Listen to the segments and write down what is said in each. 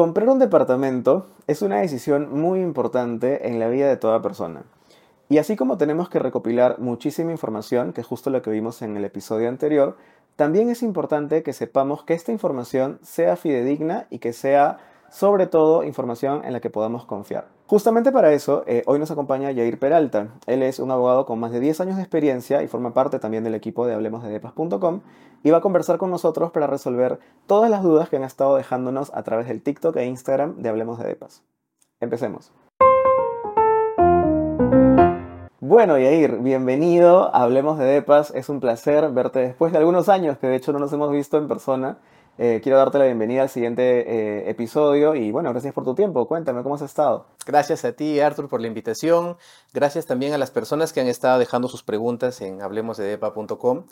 Comprar un departamento es una decisión muy importante en la vida de toda persona. Y así como tenemos que recopilar muchísima información, que es justo lo que vimos en el episodio anterior, también es importante que sepamos que esta información sea fidedigna y que sea sobre todo información en la que podamos confiar. Justamente para eso, eh, hoy nos acompaña Jair Peralta. Él es un abogado con más de 10 años de experiencia y forma parte también del equipo de hablemosdedepas.com y va a conversar con nosotros para resolver todas las dudas que han estado dejándonos a través del TikTok e Instagram de Hablemos de Depas. Empecemos. Bueno, Yair, bienvenido a Hablemos de Depas. Es un placer verte después de algunos años que de hecho no nos hemos visto en persona. Eh, quiero darte la bienvenida al siguiente eh, episodio y bueno, gracias por tu tiempo. Cuéntame cómo has estado. Gracias a ti, Arthur, por la invitación. Gracias también a las personas que han estado dejando sus preguntas en hablemosdedepa.com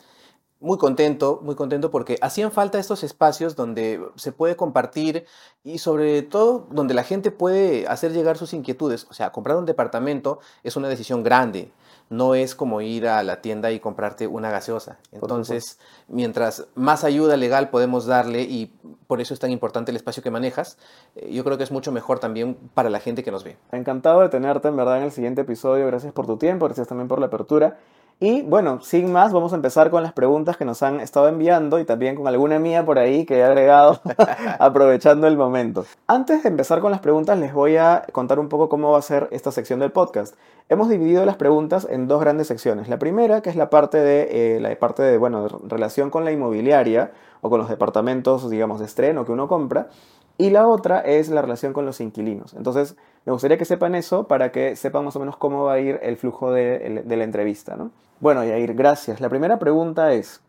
muy contento, muy contento porque hacían falta estos espacios donde se puede compartir y sobre todo donde la gente puede hacer llegar sus inquietudes. O sea, comprar un departamento es una decisión grande, no es como ir a la tienda y comprarte una gaseosa. Entonces, mientras más ayuda legal podemos darle y por eso es tan importante el espacio que manejas, eh, yo creo que es mucho mejor también para la gente que nos ve. Encantado de tenerte en verdad en el siguiente episodio. Gracias por tu tiempo, gracias también por la apertura. Y bueno, sin más, vamos a empezar con las preguntas que nos han estado enviando y también con alguna mía por ahí que he agregado aprovechando el momento. Antes de empezar con las preguntas, les voy a contar un poco cómo va a ser esta sección del podcast. Hemos dividido las preguntas en dos grandes secciones. La primera, que es la parte de, eh, la parte de, bueno, relación con la inmobiliaria o con los departamentos, digamos, de estreno que uno compra. Y la otra es la relación con los inquilinos. Entonces, me gustaría que sepan eso para que sepan más o menos cómo va a ir el flujo de, la entrevista. ¿no? Bueno, Yair, gracias. La primera pregunta es,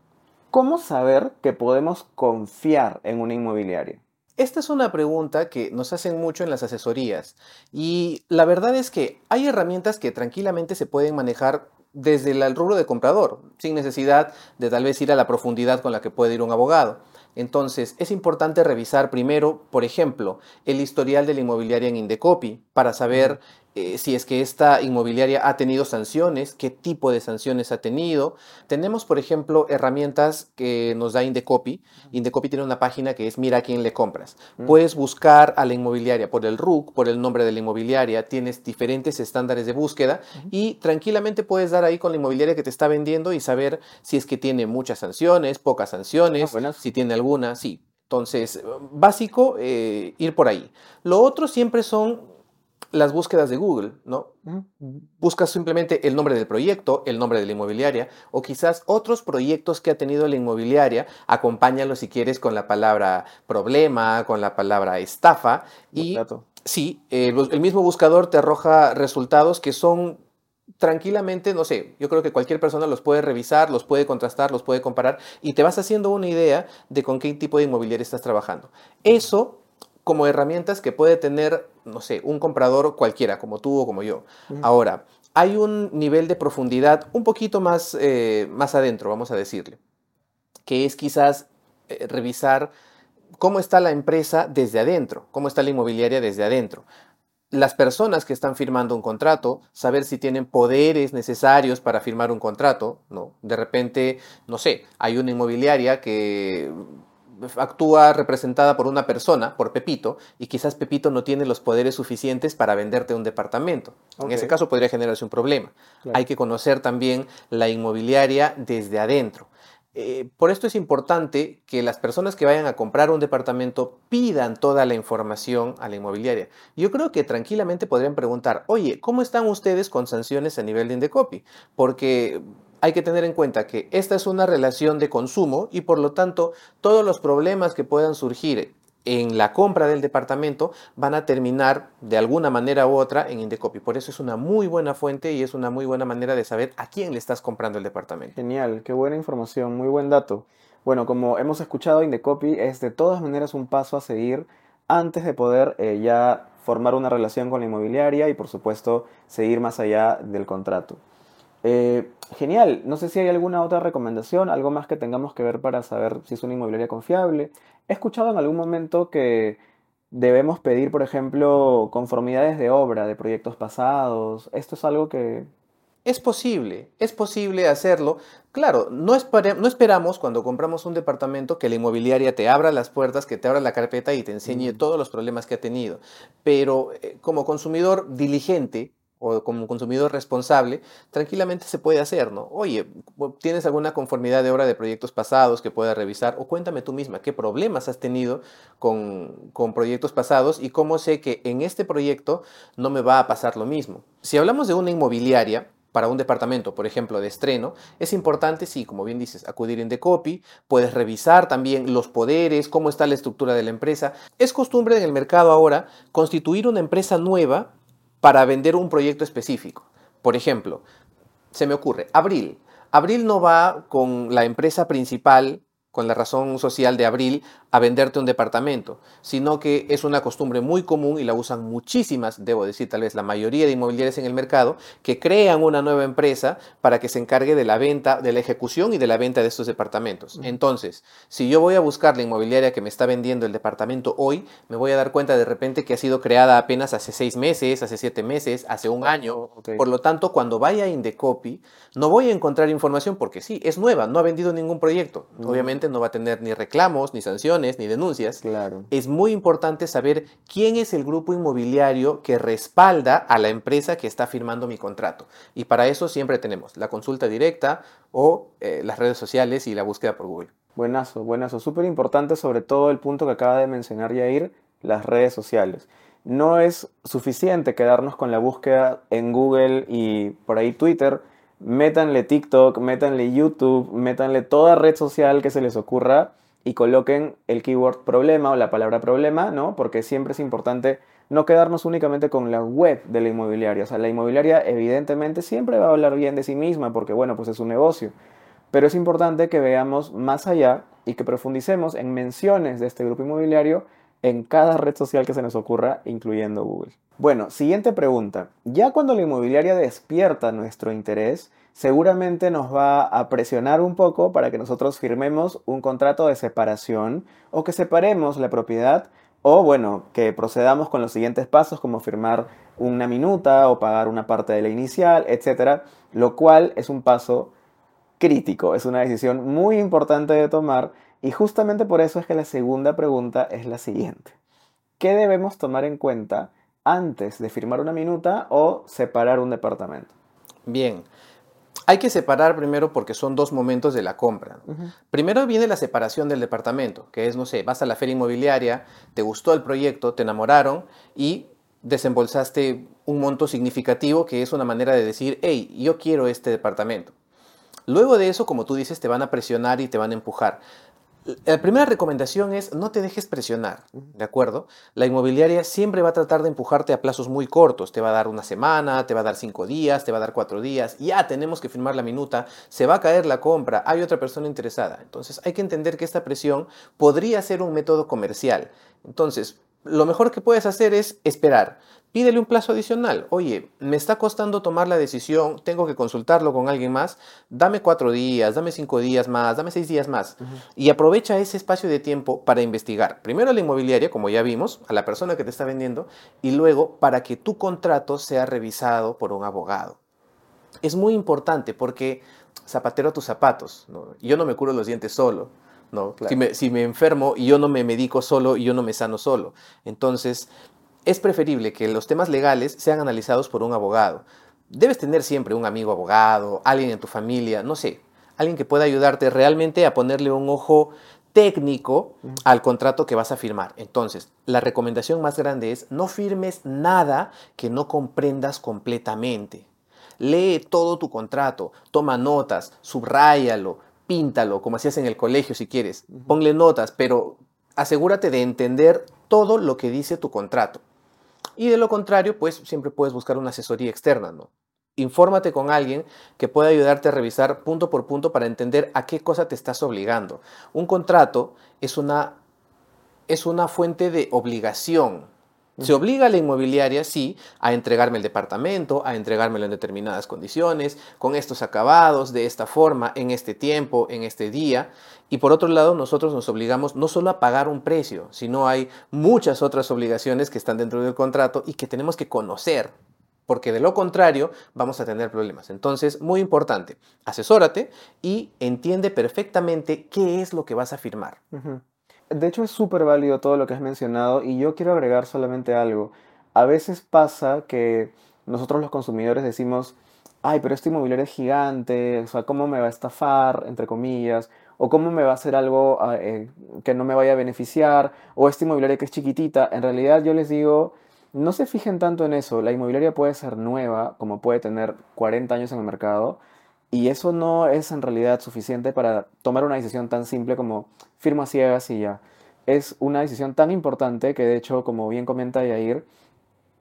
¿cómo saber que podemos confiar en una inmobiliaria? Esta es una pregunta que nos hacen mucho en las asesorías y la verdad es que hay herramientas que tranquilamente se pueden manejar desde el rubro de comprador, sin necesidad de tal vez ir a la profundidad con la que puede ir un abogado. Entonces, es importante revisar primero, por ejemplo, el historial de la inmobiliaria en Indecopy para saber eh, si es que esta inmobiliaria ha tenido sanciones, qué tipo de sanciones ha tenido. Tenemos, por ejemplo, herramientas que nos da Indecopy. Indecopy tiene una página que es Mira a quién le compras. Puedes buscar a la inmobiliaria por el RUC, por el nombre de la inmobiliaria, tienes diferentes estándares de búsqueda y tranquilamente puedes dar ahí con la inmobiliaria que te está vendiendo y saber si es que tiene muchas sanciones, pocas sanciones, ah, si tiene alguna, sí. Entonces, básico, eh, ir por ahí. Lo otro siempre son las búsquedas de Google, ¿no? Buscas simplemente el nombre del proyecto, el nombre de la inmobiliaria o quizás otros proyectos que ha tenido la inmobiliaria, acompáñalo si quieres con la palabra problema, con la palabra estafa y sí, eh, el mismo buscador te arroja resultados que son tranquilamente, no sé, yo creo que cualquier persona los puede revisar, los puede contrastar, los puede comparar y te vas haciendo una idea de con qué tipo de inmobiliaria estás trabajando. Eso como herramientas que puede tener, no sé, un comprador cualquiera, como tú o como yo. Ahora, hay un nivel de profundidad un poquito más, eh, más adentro, vamos a decirle, que es quizás eh, revisar cómo está la empresa desde adentro, cómo está la inmobiliaria desde adentro. Las personas que están firmando un contrato, saber si tienen poderes necesarios para firmar un contrato, ¿no? De repente, no sé, hay una inmobiliaria que actúa representada por una persona, por Pepito, y quizás Pepito no tiene los poderes suficientes para venderte un departamento. En ese caso podría generarse un problema. Hay que conocer también la inmobiliaria desde adentro. Eh, por esto es importante que las personas que vayan a comprar un departamento pidan toda la información a la inmobiliaria. Yo creo que tranquilamente podrían preguntar, oye, ¿cómo están ustedes con sanciones a nivel de Indecopy? Porque hay que tener en cuenta que esta es una relación de consumo y por lo tanto todos los problemas que puedan surgir en la compra del departamento van a terminar de alguna manera u otra en Indecopy. Por eso es una muy buena fuente y es una muy buena manera de saber a quién le estás comprando el departamento. Genial, qué buena información, muy buen dato. Bueno, como hemos escuchado, Indecopy es de todas maneras un paso a seguir antes de poder eh, ya formar una relación con la inmobiliaria y por supuesto seguir más allá del contrato. Eh, genial, no sé si hay alguna otra recomendación, algo más que tengamos que ver para saber si es una inmobiliaria confiable. He escuchado en algún momento que debemos pedir, por ejemplo, conformidades de obra de proyectos pasados. ¿Esto es algo que Es posible, es posible hacerlo. Claro, no, no, esperamos cuando compramos un departamento que la inmobiliaria te abra las puertas, que te abra la carpeta y te enseñe todos los problemas que ha tenido. Pero eh, como consumidor diligente, o como consumidor responsable, tranquilamente se puede hacer, ¿no? Oye, ¿tienes alguna conformidad de obra de proyectos pasados que pueda revisar? O cuéntame tú misma, ¿qué problemas has tenido con, con proyectos pasados y cómo sé que en este proyecto no me va a pasar lo mismo? Si hablamos de una inmobiliaria, para un departamento, por ejemplo, de estreno, es importante, sí, como bien dices, acudir en Decopy, puedes revisar también los poderes, cómo está la estructura de la empresa. Es costumbre en el mercado ahora constituir una empresa nueva para vender un proyecto específico. Por ejemplo, se me ocurre, Abril. Abril no va con la empresa principal con la razón social de abril a venderte un departamento, sino que es una costumbre muy común y la usan muchísimas, debo decir tal vez la mayoría de inmobiliarias en el mercado, que crean una nueva empresa para que se encargue de la venta, de la ejecución y de la venta de estos departamentos. Entonces, si yo voy a buscar la inmobiliaria que me está vendiendo el departamento hoy, me voy a dar cuenta de repente que ha sido creada apenas hace seis meses, hace siete meses, hace un año. Por lo tanto, cuando vaya a Indecopy, no voy a encontrar información porque sí, es nueva, no ha vendido ningún proyecto. Obviamente, no va a tener ni reclamos, ni sanciones, ni denuncias. Claro. Es muy importante saber quién es el grupo inmobiliario que respalda a la empresa que está firmando mi contrato. Y para eso siempre tenemos la consulta directa o eh, las redes sociales y la búsqueda por Google. Buenazo, buenazo. Súper importante sobre todo el punto que acaba de mencionar Yair, las redes sociales. No es suficiente quedarnos con la búsqueda en Google y por ahí Twitter, métanle TikTok, métanle YouTube, métanle toda red social que se les ocurra y coloquen el keyword problema o la palabra problema, ¿no? Porque siempre es importante no quedarnos únicamente con la web de la inmobiliaria. O sea, la inmobiliaria evidentemente siempre va a hablar bien de sí misma porque, bueno, pues es un negocio. Pero es importante que veamos más allá y que profundicemos en menciones de este grupo inmobiliario en cada red social que se nos ocurra, incluyendo Google. Bueno, siguiente pregunta. Ya cuando la inmobiliaria despierta nuestro interés, seguramente nos va a presionar un poco para que nosotros firmemos un contrato de separación o que separemos la propiedad o bueno, que procedamos con los siguientes pasos como firmar una minuta o pagar una parte de la inicial, etcétera, lo cual es un paso crítico, es una decisión muy importante de tomar y justamente por eso es que la segunda pregunta es la siguiente. ¿Qué debemos tomar en cuenta antes de firmar una minuta o separar un departamento? Bien, hay que separar primero porque son dos momentos de la compra. Primero viene la separación del departamento, que es, no sé, vas a la feria inmobiliaria, te gustó el proyecto, te enamoraron y desembolsaste un monto significativo que es una manera de decir, hey, yo quiero este departamento. Luego de eso, como tú dices, te van a presionar y te van a empujar. La primera recomendación es no te dejes presionar, ¿de acuerdo? La inmobiliaria siempre va a tratar de empujarte a plazos muy cortos. Te va a dar una semana, te va a dar cinco días, te va a dar cuatro días. Ya tenemos que firmar la minuta, se va a caer la compra, hay otra persona interesada. Entonces hay que entender que esta presión podría ser un método comercial. Entonces, lo mejor que puedes hacer es esperar. Pídele un plazo adicional. Oye, me está costando tomar la decisión, tengo que consultarlo con alguien más. Dame cuatro días, dame cinco días más, dame seis días más. Y aprovecha ese espacio de tiempo para investigar. Primero a la inmobiliaria, como ya vimos, a la persona que te está vendiendo, y luego para que tu contrato sea revisado por un abogado. Es muy importante porque zapatero a tus zapatos. Yo no me curo los dientes solo. ¿no? Si, me, si, me, enfermo y yo no me medico solo y yo no me sano solo. Entonces, es preferible que los temas legales sean analizados por un abogado. Debes tener siempre un amigo abogado, alguien en tu familia, no sé, alguien que pueda ayudarte realmente a ponerle un ojo técnico al contrato que vas a firmar. Entonces, la recomendación más grande es no firmes nada que no comprendas completamente. Lee todo tu contrato, toma notas, subráyalo, píntalo, como hacías en el colegio si quieres. Ponle notas, pero asegúrate de entender todo lo que dice tu contrato. Y de lo contrario, pues siempre puedes buscar una asesoría externa, ¿no? Infórmate con alguien que pueda ayudarte a revisar punto por punto para entender a qué cosa te estás obligando. Un contrato es una, es una fuente de obligación, se obliga a la inmobiliaria, sí, a entregarme el departamento, a entregármelo en determinadas condiciones, con estos acabados, de esta forma, en este tiempo, en este día. Y por otro lado, nosotros nos obligamos no solo a pagar un precio, sino hay muchas otras obligaciones que están dentro del contrato y que tenemos que conocer. porque de lo contrario vamos a tener problemas. Entonces, muy importante, asesórate y entiende perfectamente qué es lo que vas a firmar. De hecho, es súper válido todo lo que has mencionado y yo quiero agregar solamente algo. A veces pasa que nosotros los consumidores decimos, ay, pero este inmobiliario es gigante, o sea, ¿cómo me va a estafar, entre comillas? O cómo me va a hacer algo ah, eh, que no me vaya a beneficiar, o este inmobiliario que es chiquitita. En realidad yo les digo, no se fijen tanto en eso. La inmobiliaria puede ser nueva, como puede tener 40 años en el mercado, y eso no es en realidad suficiente para tomar una decisión tan simple como firma ciegas y ya. Es una decisión tan importante que de hecho, como bien comenta Yair,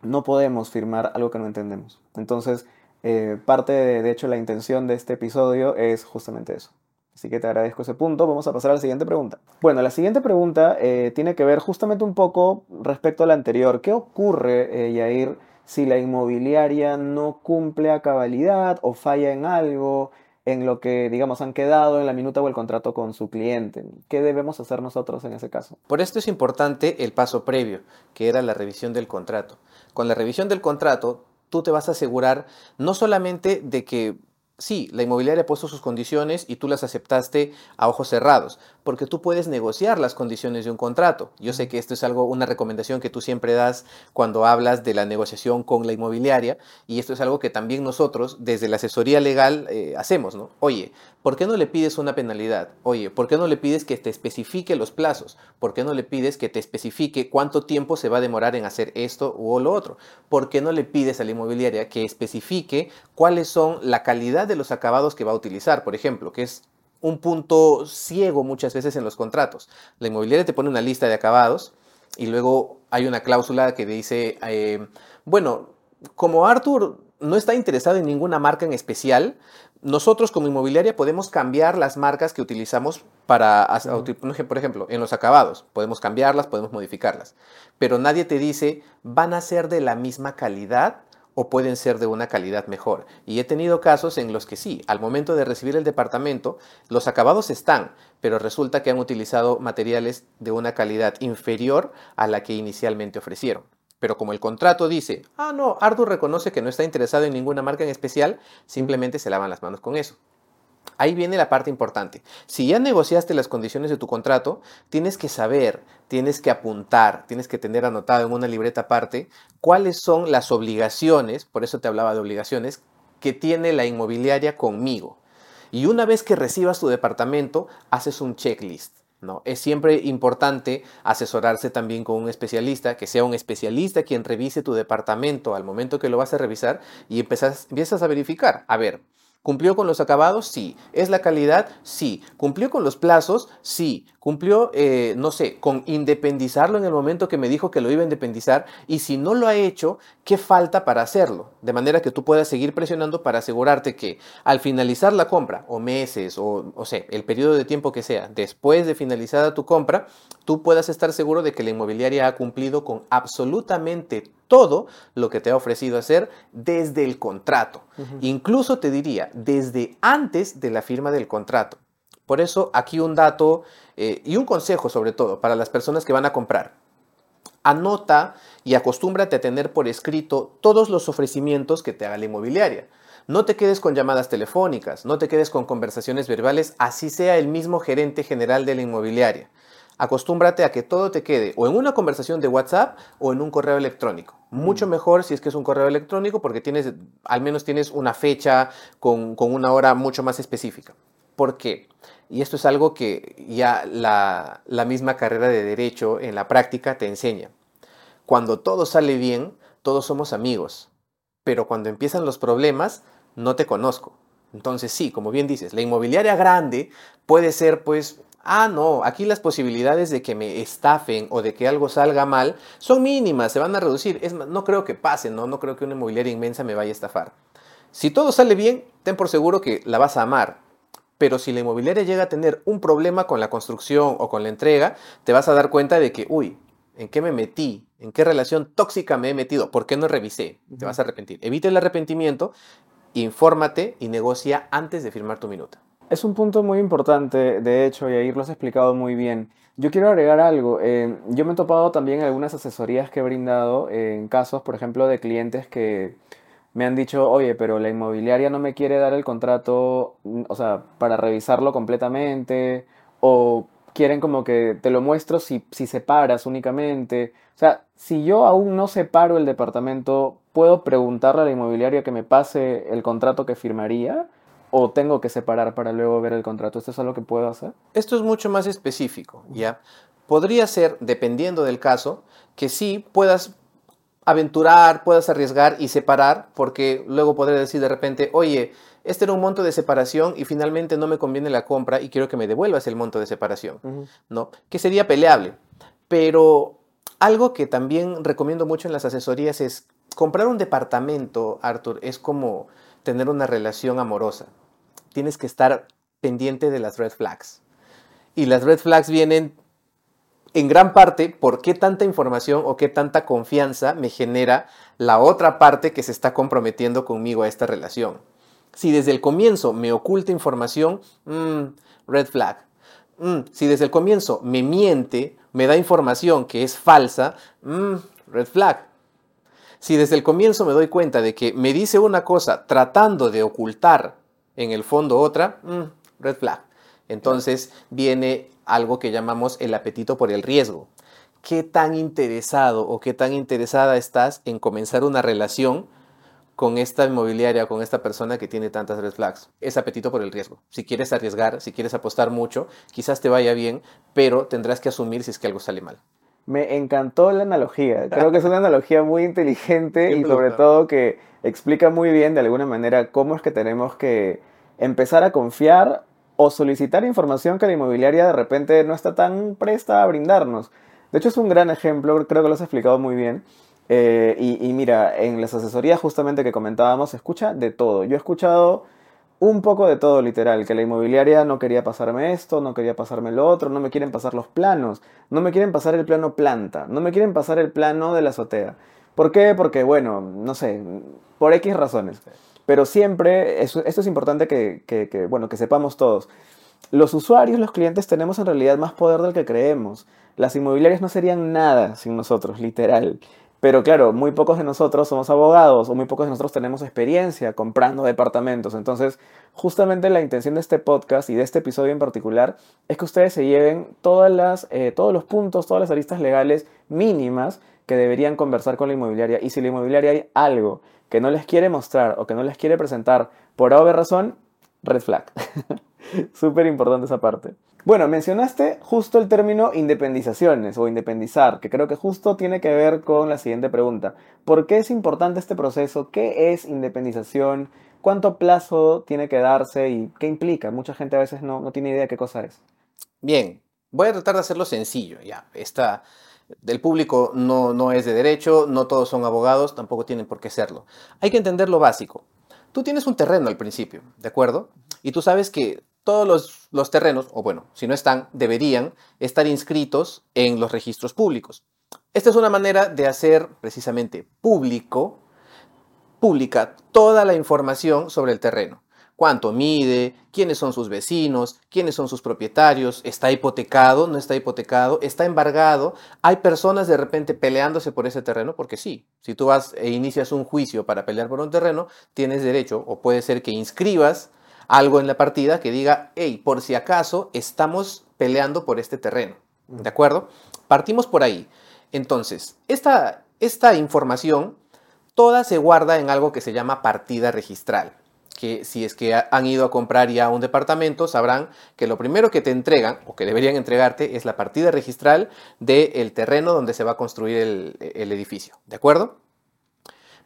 no podemos firmar algo que no entendemos. Entonces, eh, parte de, de hecho la intención de este episodio es justamente eso. Así que te agradezco ese punto. Vamos a pasar a la siguiente pregunta. Bueno, la siguiente pregunta eh, tiene que ver justamente un poco respecto a la anterior. ¿Qué ocurre, eh, Yair, si la inmobiliaria no cumple a cabalidad o falla en algo, en lo que, digamos, han quedado en la minuta o el contrato con su cliente? ¿Qué debemos hacer nosotros en ese caso? Por esto es importante el paso previo, que era la revisión del contrato. Con la revisión del contrato, tú te vas a asegurar no solamente de que Sí, la inmobiliaria ha puesto sus condiciones y tú las aceptaste a ojos cerrados, porque tú puedes negociar las condiciones de un contrato. Yo sé que esto es algo, una recomendación que tú siempre das cuando hablas de la negociación con la inmobiliaria, y esto es algo que también nosotros, desde la asesoría legal, eh, hacemos, ¿no? Oye, ¿por qué no le pides una penalidad? Oye, ¿por qué no le pides que te especifique los plazos? ¿Por qué no le pides que te especifique cuánto tiempo se va a demorar en hacer esto o lo otro? ¿Por qué no le pides a la inmobiliaria que especifique cuáles son la calidad de los acabados que va a utilizar, por ejemplo, que es un punto ciego muchas veces en los contratos. La inmobiliaria te pone una lista de acabados y luego hay una cláusula que dice, eh, bueno, como Arthur no está interesado en ninguna marca en especial, nosotros como inmobiliaria podemos cambiar las marcas que utilizamos para, por ejemplo, en los acabados, podemos cambiarlas, podemos modificarlas, pero nadie te dice, van a ser de la misma calidad o pueden ser de una calidad mejor. Y he tenido casos en los que sí, al momento de recibir el departamento, los acabados están, pero resulta que han utilizado materiales de una calidad inferior a la que inicialmente ofrecieron. Pero como el contrato dice, ah, no, Ardur reconoce que no está interesado en ninguna marca en especial, simplemente se lavan las manos con eso. Ahí viene la parte importante. Si ya negociaste las condiciones de tu contrato, tienes que saber, tienes que apuntar, tienes que tener anotado en una libreta aparte cuáles son las obligaciones, por eso te hablaba de obligaciones, que tiene la inmobiliaria conmigo. Y una vez que recibas tu departamento, haces un checklist. ¿no? Es siempre importante asesorarse también con un especialista, que sea un especialista quien revise tu departamento al momento que lo vas a revisar y empiezas a verificar. A ver, ¿Cumplió con los acabados? Sí. ¿Es la calidad? Sí. ¿Cumplió con los plazos? Sí. ¿Cumplió, eh, no sé, con independizarlo en el momento que me dijo que lo iba a independizar? Y si no lo ha hecho, ¿qué falta para hacerlo? De manera que tú puedas seguir presionando para asegurarte que al finalizar la compra, o meses, o, o sea, el periodo de tiempo que sea, después de finalizada tu compra, tú puedas estar seguro de que la inmobiliaria ha cumplido con absolutamente todo lo que te ha ofrecido hacer desde el contrato. Incluso te diría, desde antes de la firma del contrato. Por eso aquí un dato eh, y un consejo sobre todo para las personas que van a comprar. Anota y acostúmbrate a tener por escrito todos los ofrecimientos que te haga la inmobiliaria. No te quedes con llamadas telefónicas, no te quedes con conversaciones verbales, así sea el mismo gerente general de la inmobiliaria acostúmbrate a que todo te quede o en una conversación de WhatsApp o en un correo electrónico. Mucho mm. mejor si es que es un correo electrónico porque tienes, al menos tienes una fecha con, una hora mucho más específica. ¿Por qué? Y esto es algo que ya la, la misma carrera de derecho en la práctica te enseña. Cuando todo sale bien, todos somos amigos. Pero cuando empiezan los problemas, no te conozco. Entonces sí, como bien dices, la inmobiliaria grande puede ser pues ah, no, aquí las posibilidades de que me estafen o de que algo salga mal son mínimas, se van a reducir. Es, no creo que pase, ¿no? No creo que una inmobiliaria inmensa me vaya a estafar. Si todo sale bien, ten por seguro que la vas a amar. Pero si la inmobiliaria llega a tener un problema con la construcción o con la entrega, te vas a dar cuenta de que, uy, ¿en qué me metí? ¿En qué relación tóxica me he metido? ¿Por qué no revisé? Te vas a arrepentir. Evita el arrepentimiento, infórmate y negocia antes de firmar tu minuta. Es un punto muy importante, de hecho, y ahí lo has explicado muy bien. Yo quiero agregar algo. Eh, yo me he topado también algunas asesorías que he brindado en casos, por ejemplo, de clientes que me han dicho, oye, pero la inmobiliaria no me quiere dar el contrato, mm, o sea, para revisarlo completamente, o quieren como que te lo muestro si, si separas únicamente. O sea, si yo aún no separo el departamento, ¿puedo preguntarle a la inmobiliaria que me pase el contrato que firmaría? ¿O tengo que separar para luego ver el contrato? ¿Esto es algo que puedo hacer? Esto es mucho más específico, ¿ya? Podría ser, dependiendo del caso, que sí puedas aventurar, puedas arriesgar y separar, porque luego podré decir de repente, oye, este era un monto de separación y finalmente no me conviene la compra y quiero que me devuelvas el monto de separación, ¿no? Que sería peleable. Pero algo que también recomiendo mucho en las asesorías es comprar un departamento, Arthur, es como tener una relación amorosa. Tienes que estar pendiente de las red flags. Y las red flags vienen en gran parte por qué tanta información o qué tanta confianza me genera la otra parte que se está comprometiendo conmigo a esta relación. Si desde el comienzo me oculta información, mm, red flag. Mm, si desde el comienzo me miente, me da información que es falsa, mm, red flag. Si desde el comienzo me doy cuenta de que me dice una cosa tratando de ocultar en el fondo otra, red flag. Entonces viene algo que llamamos el apetito por el riesgo. ¿Qué tan interesado o qué tan interesada estás en comenzar una relación con esta inmobiliaria, con esta persona que tiene tantas red flags? Es apetito por el riesgo. Si quieres arriesgar, si quieres apostar mucho, quizás te vaya bien, pero tendrás que asumir si es que algo sale mal. Me encantó la analogía. Creo que es una analogía muy inteligente y sobre todo que explica muy bien de alguna manera cómo es que tenemos que empezar a confiar o solicitar información que la inmobiliaria de repente no está tan presta a brindarnos. De hecho, es un gran ejemplo, creo que lo has explicado muy bien. Eh, y, mira, en las asesorías justamente que comentábamos, se escucha de todo. Yo he escuchado un poco de todo, literal, que la inmobiliaria no quería pasarme esto, no quería pasarme lo otro, no me quieren pasar los planos, no me quieren pasar el plano planta, no me quieren pasar el plano de la azotea. ¿Por qué? Porque, bueno, no sé, por X razones. Pero siempre, esto es importante que, bueno, que sepamos todos. Los usuarios, los clientes, tenemos en realidad más poder del que creemos. Las inmobiliarias no serían nada sin nosotros, literal. Pero claro, muy pocos de nosotros somos abogados o muy pocos de nosotros tenemos experiencia comprando departamentos. Entonces, justamente la intención de este podcast y de este episodio en particular es que ustedes se lleven todas las, eh, todos los puntos, todas las aristas legales mínimas que deberían conversar con la inmobiliaria. Y si la inmobiliaria hay algo que no les quiere mostrar o que no les quiere presentar por haber razón, red flag. Súper importante esa parte. Bueno, mencionaste justo el término independizaciones o independizar, que creo que justo tiene que ver con la siguiente pregunta. ¿Por qué es importante este proceso? ¿Qué es independización? ¿Cuánto plazo tiene que darse y qué implica? Mucha gente a veces no, no tiene idea de qué cosa es. Bien, voy a tratar de hacerlo sencillo. Ya, esta, del público no, no es de derecho, no todos son abogados, tampoco tienen por qué serlo. Hay que entender lo básico. Tú tienes un terreno al principio, ¿de acuerdo? Y tú sabes que todos los, terrenos, o bueno, si no están, deberían estar inscritos en los registros públicos. Esta es una manera de hacer precisamente público, pública toda la información sobre el terreno. Cuánto mide, quiénes son sus vecinos, quiénes son sus propietarios, está hipotecado, no está hipotecado, está embargado. Hay personas de repente peleándose por ese terreno, porque sí, si tú vas e inicias un juicio para pelear por un terreno, tienes derecho, o puede ser que inscribas algo en la partida que diga, hey, por si acaso estamos peleando por este terreno. ¿De acuerdo? Partimos por ahí. Entonces, esta, esta información toda se guarda en algo que se llama partida registral que si es que han ido a comprar ya un departamento, sabrán que lo primero que te entregan o que deberían entregarte es la partida registral del terreno donde se va a construir el, el edificio. ¿De acuerdo?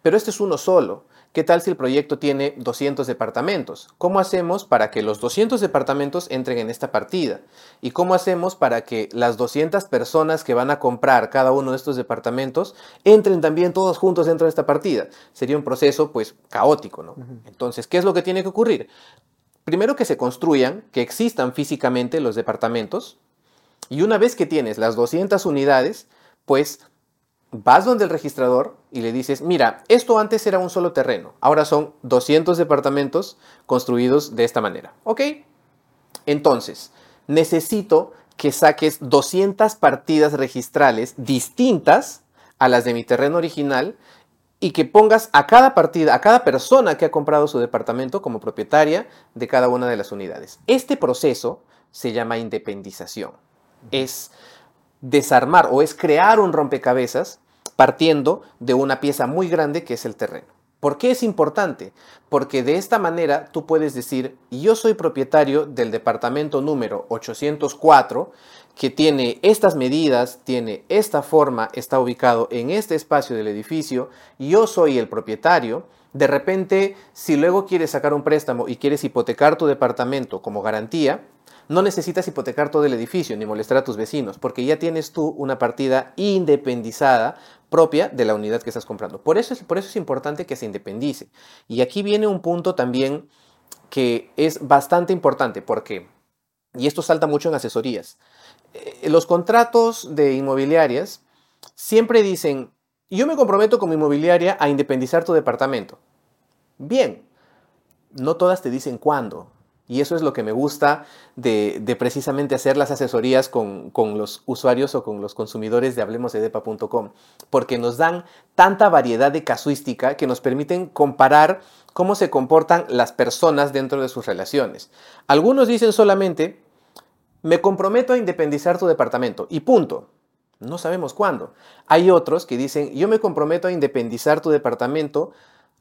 Pero este es uno solo. ¿Qué tal si el proyecto tiene 200 departamentos? ¿Cómo hacemos para que los 200 departamentos entren en esta partida? ¿Y cómo hacemos para que las 200 personas que van a comprar cada uno de estos departamentos entren también todos juntos dentro de esta partida? Sería un proceso pues caótico, ¿no? Entonces, ¿qué es lo que tiene que ocurrir? Primero que se construyan, que existan físicamente los departamentos y una vez que tienes las 200 unidades, pues vas donde el registrador y le dices, mira, esto antes era un solo terreno, ahora son 200 departamentos construidos de esta manera. ¿Ok? Entonces, necesito que saques 200 partidas registrales distintas a las de mi terreno original y que pongas a cada partida, a cada persona que ha comprado su departamento como propietaria de cada una de las unidades. Este proceso se llama independización. Es desarmar o es crear un rompecabezas partiendo de una pieza muy grande que es el terreno. ¿Por qué es importante? Porque de esta manera tú puedes decir, yo soy propietario del departamento número 804 que tiene estas medidas, tiene esta forma, está ubicado en este espacio del edificio, yo soy el propietario, de repente, si luego quieres sacar un préstamo y quieres hipotecar tu departamento como garantía, no necesitas hipotecar todo el edificio ni molestar a tus vecinos, porque ya tienes tú una partida independizada propia de la unidad que estás comprando. Por eso, es, por eso es importante que se independice. Y aquí viene un punto también que es bastante importante, porque, y esto salta mucho en asesorías, eh, los contratos de inmobiliarias siempre dicen, yo me comprometo con mi inmobiliaria a independizar tu departamento. Bien, no todas te dicen cuándo. Y eso es lo que me gusta de, precisamente hacer las asesorías con, con, los usuarios o con los consumidores de hablemosedepa.com, porque nos dan tanta variedad de casuística que nos permiten comparar cómo se comportan las personas dentro de sus relaciones. Algunos dicen solamente, me comprometo a independizar tu departamento y punto. No sabemos cuándo. Hay otros que dicen, yo me comprometo a independizar tu departamento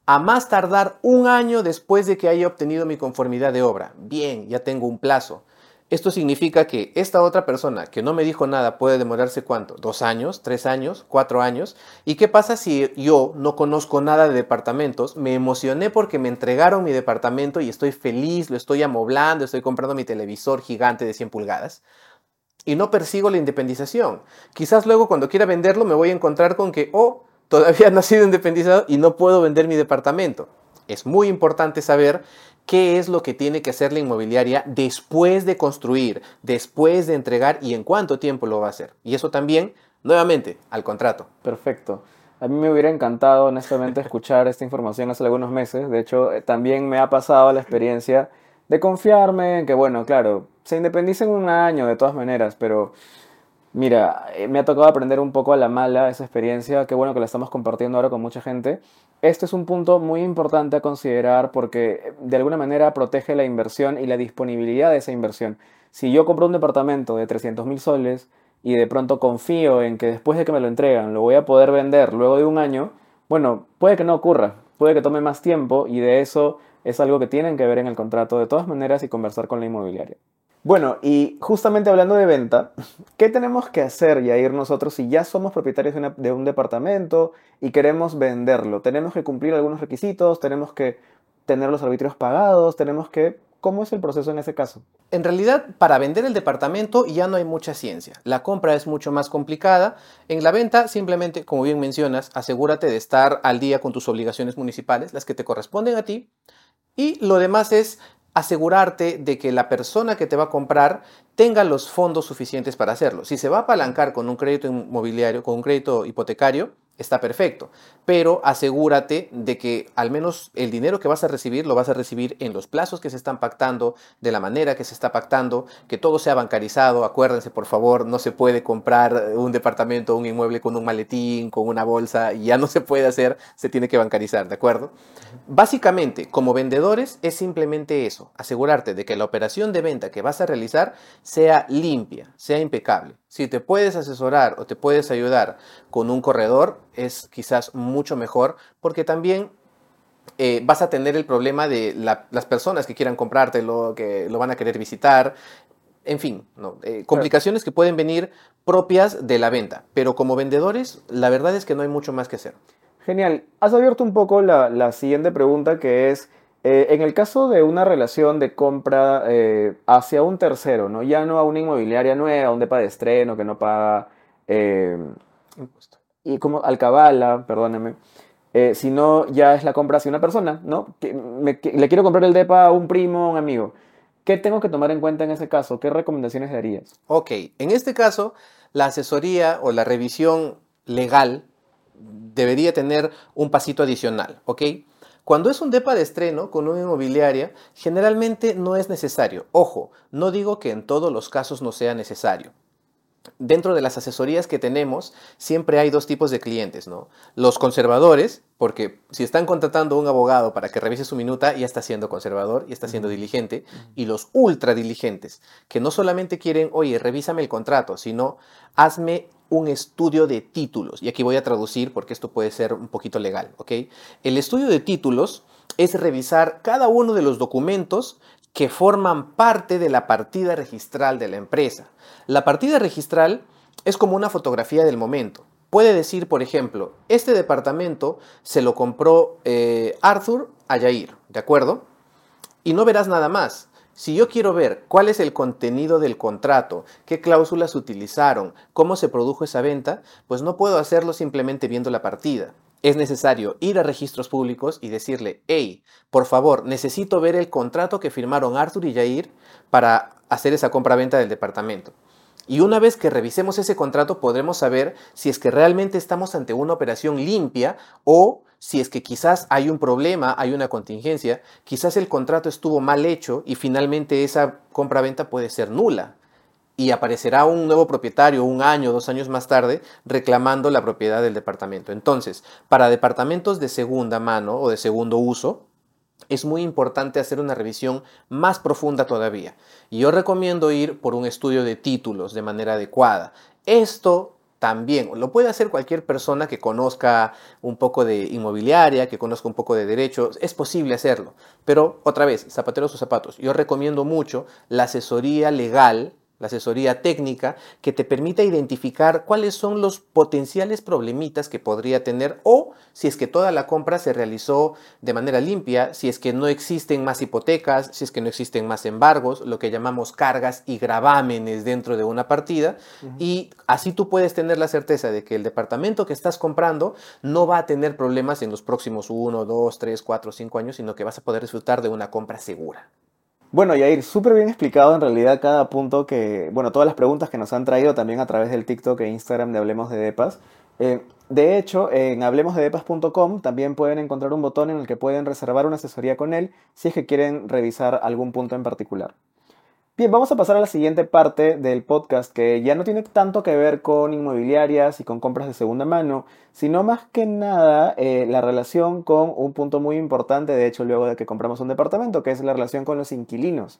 a más tardar un año después de que haya obtenido mi conformidad de obra. Bien, ya tengo un plazo. Esto significa que esta otra persona que no me dijo nada puede demorarse cuánto? ¿Dos años? ¿Tres años? ¿Cuatro años? ¿Y qué pasa si yo no conozco nada de departamentos? Me emocioné porque me entregaron mi departamento y estoy feliz, lo estoy amoblando, estoy comprando mi televisor gigante de 100 pulgadas y no persigo la independización. Quizás luego cuando quiera venderlo me voy a encontrar con que, oh, todavía no ha sido independizado y no puedo vender mi departamento. Es muy importante saber qué es lo que tiene que hacer la inmobiliaria después de construir, después de entregar y en cuánto tiempo lo va a hacer. Y eso también, nuevamente, al contrato. Perfecto. A mí me hubiera encantado, honestamente, escuchar esta información hace algunos meses. De hecho, eh, también me ha pasado la experiencia de confiarme en que, bueno, claro, se independiza en un año de todas maneras, pero Mira, eh, me ha tocado aprender un poco a la mala esa experiencia, qué bueno que la estamos compartiendo ahora con mucha gente. Este es un punto muy importante a considerar porque eh, de alguna manera protege la inversión y la disponibilidad de esa inversión. Si yo compro un departamento de 300 mil soles y de pronto confío en que después de que me lo entregan lo voy a poder vender luego de un año, bueno, puede que no ocurra, puede que tome más tiempo y de eso es algo que tienen que ver en el contrato de todas maneras y conversar con la inmobiliaria. Bueno, y justamente hablando de venta, ¿qué tenemos que hacer, ir nosotros si ya somos propietarios de, un departamento y queremos venderlo? ¿Tenemos que cumplir algunos requisitos? ¿Tenemos que tener los arbitrios pagados? ¿Tenemos que...? ¿Cómo es el proceso en ese caso? En realidad, para vender el departamento ya no hay mucha ciencia. La compra es mucho más complicada. En la venta, simplemente, como bien mencionas, asegúrate de estar al día con tus obligaciones municipales, las que te corresponden a ti. Y lo demás es asegurarte de que la persona que te va a comprar tenga los fondos suficientes para hacerlo. Si se va a apalancar con un crédito inmobiliario, con un crédito hipotecario, está perfecto. Pero asegúrate de que al menos el dinero que vas a recibir lo vas a recibir en los plazos que se están pactando, de la manera que se está pactando, que todo sea bancarizado. Acuérdense, por favor, no se puede comprar un departamento, un inmueble con un maletín, con una bolsa, ya no se puede hacer, se tiene que bancarizar, ¿de acuerdo? Básicamente, como vendedores, es simplemente eso, asegurarte de que la operación de venta que vas a realizar sea limpia, sea impecable. Si te puedes asesorar o te puedes ayudar con un corredor, es quizás mucho mejor porque también eh, vas a tener el problema de las personas que quieran comprártelo, que lo van a querer visitar, en fin, eh, complicaciones que pueden venir propias de la venta. Pero como vendedores, la verdad es que no hay mucho más que hacer. Genial. Has abierto un poco la, siguiente pregunta que es, eh, en el caso de una relación de compra eh, hacia un tercero, ¿no? ya no a una inmobiliaria nueva, a un depa de estreno que no paga eh, impuesto. Y como alcabala, perdóneme, sino ya es la compra hacia una persona, ¿no? Que, le quiero comprar el depa a un primo, a un amigo. ¿Qué tengo que tomar en cuenta en ese caso? ¿Qué recomendaciones darías? Ok, en este caso, la asesoría o la revisión legal debería tener un pasito adicional, ¿ok? Cuando es un DEPA de estreno con una inmobiliaria, generalmente no es necesario. Ojo, no digo que en todos los casos no sea necesario. dentro de las asesorías que tenemos, siempre hay dos tipos de clientes, ¿no? Los conservadores, porque si están contratando a un abogado para que revise su minuta, ya está siendo conservador, y está siendo diligente, y los ultra diligentes, que no solamente quieren, oye, revísame el contrato, sino hazme un estudio de títulos. Y aquí voy a traducir porque esto puede ser un poquito legal, ¿ok? El estudio de títulos es revisar cada uno de los documentos que forman parte de la partida registral de la empresa. La partida registral es como una fotografía del momento. Puede decir, por ejemplo, este departamento se lo compró eh, Arthur a ¿de acuerdo? Y no verás nada más. Si yo quiero ver cuál es el contenido del contrato, qué cláusulas utilizaron, cómo se produjo esa venta, pues no puedo hacerlo simplemente viendo la partida es necesario ir a registros públicos y decirle, hey, por favor, necesito ver el contrato que firmaron Arthur y Jair para hacer esa compra-venta del departamento. Y una vez que revisemos ese contrato podremos saber si es que realmente estamos ante una operación limpia o si es que quizás hay un problema, hay una contingencia, quizás el contrato estuvo mal hecho y finalmente esa compra-venta puede ser nula y aparecerá un nuevo propietario un año, dos años más tarde reclamando la propiedad del departamento. Entonces, para departamentos de segunda mano o de segundo uso, es muy importante hacer una revisión más profunda todavía. Y yo recomiendo ir por un estudio de títulos de manera adecuada. Esto también lo puede hacer cualquier persona que conozca un poco de inmobiliaria, que conozca un poco de derechos, es posible hacerlo. Pero otra vez, zapateros o zapatos, yo recomiendo mucho la asesoría legal la asesoría técnica, que te permita identificar cuáles son los potenciales problemitas que podría tener o si es que toda la compra se realizó de manera limpia, si es que no existen más hipotecas, si es que no existen más embargos, lo que llamamos cargas y gravámenes dentro de una partida, y así tú puedes tener la certeza de que el departamento que estás comprando no va a tener problemas en los próximos 1, 2, 3, 4, 5 años, sino que vas a poder disfrutar de una compra segura. Bueno, Yair, súper bien explicado en realidad cada punto que, bueno, todas las preguntas que nos han traído también a través del TikTok e Instagram de Hablemos de Depas. Eh, de hecho, en hablemosdedepas.com también pueden encontrar un botón en el que pueden reservar una asesoría con él si es que quieren revisar algún punto en particular. Bien, vamos a pasar a la siguiente parte del podcast que ya no tiene tanto que ver con inmobiliarias y con compras de segunda mano, sino más que nada eh, la relación con un punto muy importante, de hecho, luego de que compramos un departamento, que es la relación con los inquilinos.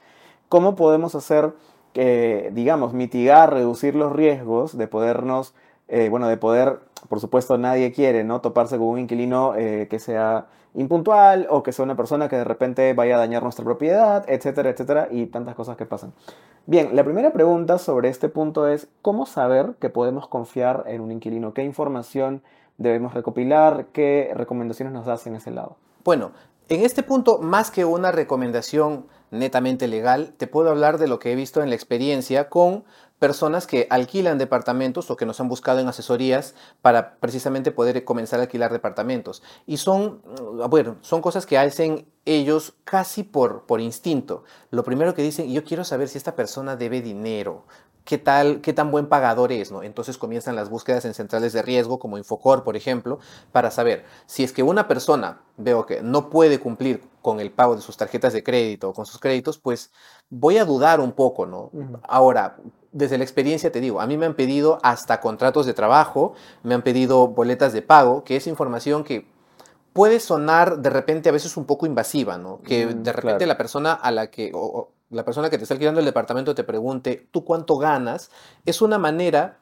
¿Cómo podemos hacer, que, digamos, mitigar, reducir los riesgos de podernos, eh, bueno, de poder, por supuesto, nadie quiere, ¿no? Toparse con un inquilino eh, que sea impuntual o que sea una persona que de repente vaya a dañar nuestra propiedad, etcétera, etcétera, y tantas cosas que pasan. Bien, la primera pregunta sobre este punto es, ¿cómo saber que podemos confiar en un inquilino? ¿Qué información debemos recopilar? ¿Qué recomendaciones nos das en ese lado? Bueno, en este punto, más que una recomendación netamente legal, te puedo hablar de lo que he visto en la experiencia con personas que alquilan departamentos o que nos han buscado en asesorías para precisamente poder comenzar a alquilar departamentos. Y son, mm, bueno, son cosas que hacen ellos casi por, por instinto. Lo primero que dicen, yo quiero saber si esta persona debe dinero, qué tal, qué tan buen pagador es, ¿no? Entonces comienzan las búsquedas en centrales de riesgo como Infocor, por ejemplo, para saber si es que una persona veo que no puede cumplir con el pago de sus tarjetas de crédito o con sus créditos, pues voy a dudar un poco, ¿no? Ahora, desde la experiencia te digo, a mí me han pedido hasta contratos de trabajo, me han pedido boletas de pago, que es información que puede sonar de repente a veces un poco invasiva, ¿no? Que mm, de repente la persona a la que, o, la persona que te está alquilando el departamento te pregunte, ¿tú cuánto ganas? Es una manera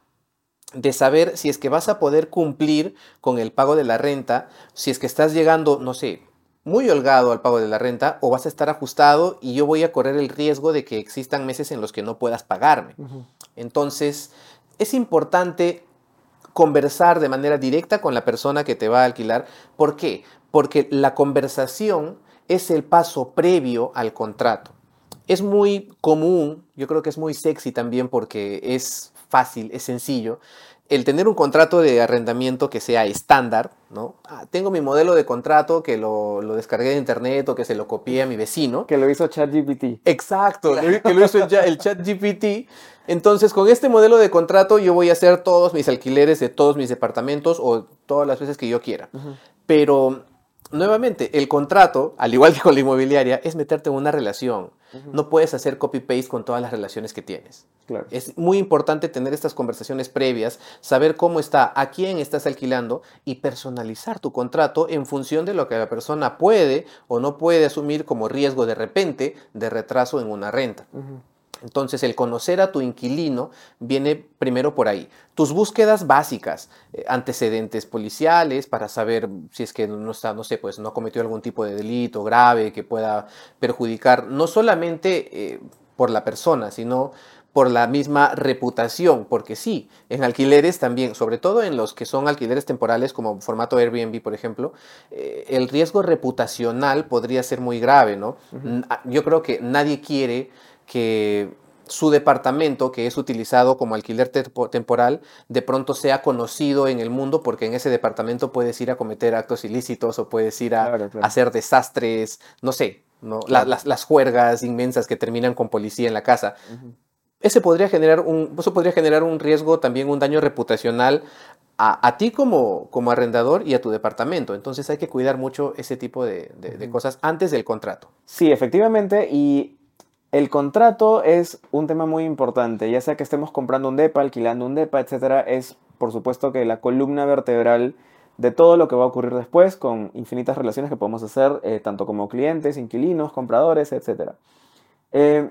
de saber si es que vas a poder cumplir con el pago de la renta, si es que estás llegando, no sé, muy holgado al pago de la renta o vas a estar ajustado y yo voy a correr el riesgo de que existan meses en los que no puedas pagarme. Entonces, es importante conversar de manera directa con la persona que te va a alquilar. ¿Por qué? Porque la conversación es el paso previo al contrato. Es muy común, yo creo que es muy sexy también porque es fácil, es sencillo, el tener un contrato de arrendamiento que sea estándar, ¿no? Ah, tengo mi modelo de contrato que lo, descargué de internet o que se lo copié a mi vecino. Que lo hizo ChatGPT. Exacto, que lo hizo el ChatGPT. Entonces, con este modelo de contrato yo voy a hacer todos mis alquileres de todos mis departamentos o todas las veces que yo quiera. Pero, nuevamente, el contrato, al igual que con la inmobiliaria, es meterte en una relación No puedes hacer copy-paste con todas las relaciones que tienes. Es muy importante tener estas conversaciones previas, saber cómo está, a quién estás alquilando y personalizar tu contrato en función de lo que la persona puede o no puede asumir como riesgo de repente de retraso en una renta. Entonces, el conocer a tu inquilino viene primero por ahí. Tus búsquedas básicas, eh, antecedentes policiales para saber si es que no está, no sé, pues no cometió algún tipo de delito grave que pueda perjudicar no solamente eh, por la persona, sino por la misma reputación, porque sí, en alquileres también, sobre todo en los que son alquileres temporales como formato Airbnb, por ejemplo, eh, el riesgo reputacional podría ser muy grave, ¿no? Yo creo que nadie quiere que su departamento, que es utilizado como alquiler temporal, de pronto sea conocido en el mundo porque en ese departamento puedes ir a cometer actos ilícitos o puedes ir a, hacer desastres, no sé, ¿no? las, juergas inmensas que terminan con policía en la casa. Ese podría generar un, eso podría generar un riesgo, también un daño reputacional a, ti como, como, arrendador y a tu departamento. Entonces hay que cuidar mucho ese tipo de, de cosas antes del contrato. Sí, efectivamente. Y el contrato es un tema muy importante, ya sea que estemos comprando un DEPA, alquilando un DEPA, etc. Es, por supuesto, que la columna vertebral de todo lo que va a ocurrir después con infinitas relaciones que podemos hacer, eh, tanto como clientes, inquilinos, compradores, etc. Eh,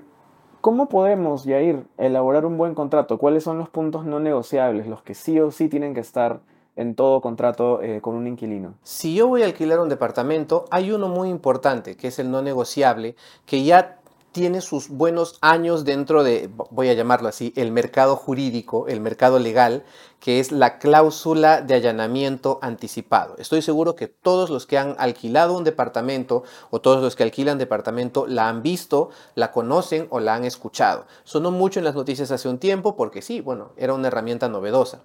¿Cómo podemos, Yair, elaborar un buen contrato? ¿Cuáles son los puntos no negociables, los que sí o sí tienen que estar en todo contrato eh, con un inquilino? Si yo voy a alquilar un departamento, hay uno muy importante, que es el no negociable, que ya tiene sus buenos años dentro de, voy a llamarlo así, el mercado jurídico, el mercado legal, que es la cláusula de allanamiento anticipado. Estoy seguro que todos los que han alquilado un departamento o todos los que alquilan departamento la han visto, la conocen o la han escuchado. Sonó mucho en las noticias hace un tiempo porque sí, bueno, era una herramienta novedosa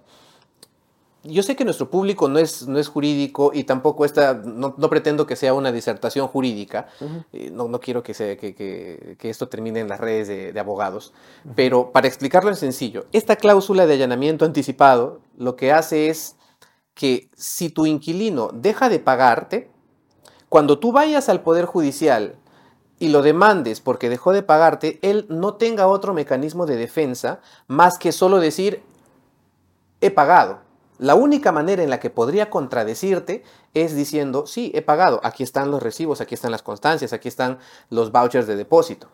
yo sé que nuestro público no es, no es jurídico y tampoco está, no, pretendo que sea una disertación jurídica, eh, no, no, quiero que, se, que, que, que, esto termine en las redes de, abogados, pero para explicarlo en sencillo, esta cláusula de allanamiento anticipado lo que hace es que si tu inquilino deja de pagarte, cuando tú vayas al Poder Judicial y lo demandes porque dejó de pagarte, él no tenga otro mecanismo de defensa más que solo decir, he pagado la única manera en la que podría contradecirte es diciendo, sí, he pagado, aquí están los recibos, aquí están las constancias, aquí están los vouchers de depósito.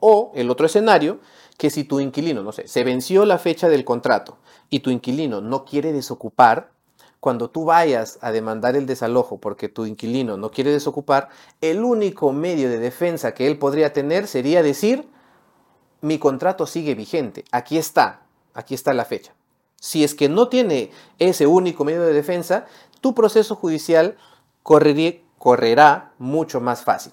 O el otro escenario, que si tu inquilino, no sé, se venció la fecha del contrato y tu inquilino no quiere desocupar, cuando tú vayas a demandar el desalojo porque tu inquilino no quiere desocupar, el único medio de defensa que él podría tener sería decir, mi contrato sigue vigente, aquí está, aquí está la fecha. Si es que no tiene ese único medio de defensa, tu proceso judicial correrá mucho más fácil.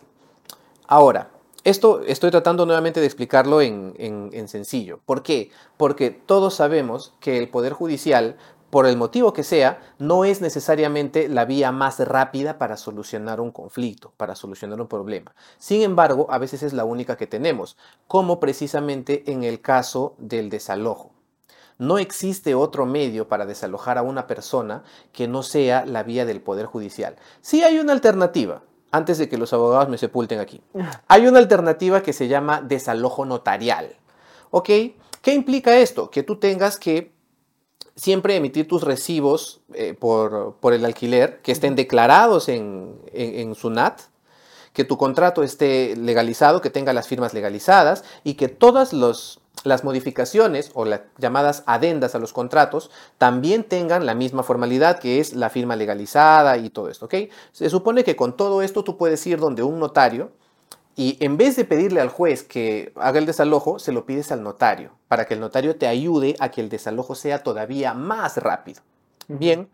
Ahora, esto estoy tratando nuevamente de explicarlo en, en, sencillo. ¿Por qué? Porque todos sabemos que el Poder Judicial, por el motivo que sea, no es necesariamente la vía más rápida para solucionar un conflicto, para solucionar un problema. Sin embargo, a veces es la única que tenemos, como precisamente en el caso del desalojo. No existe otro medio para desalojar a una persona que no sea la vía del Poder Judicial. Sí hay una alternativa, antes de que los abogados me sepulten aquí. Hay una alternativa que se llama desalojo notarial. ¿Ok? ¿Qué implica esto? Que tú tengas que siempre emitir tus recibos eh, por, el alquiler, que estén declarados en, en, en SUNAT, que tu contrato esté legalizado, que tenga las firmas legalizadas y que todas los las modificaciones o las llamadas adendas a los contratos también tengan la misma formalidad que es la firma legalizada y todo esto, ¿ok? Se supone que con todo esto tú puedes ir donde un notario y en vez de pedirle al juez que haga el desalojo, se lo pides al notario para que el notario te ayude a que el desalojo sea todavía más rápido. Bien,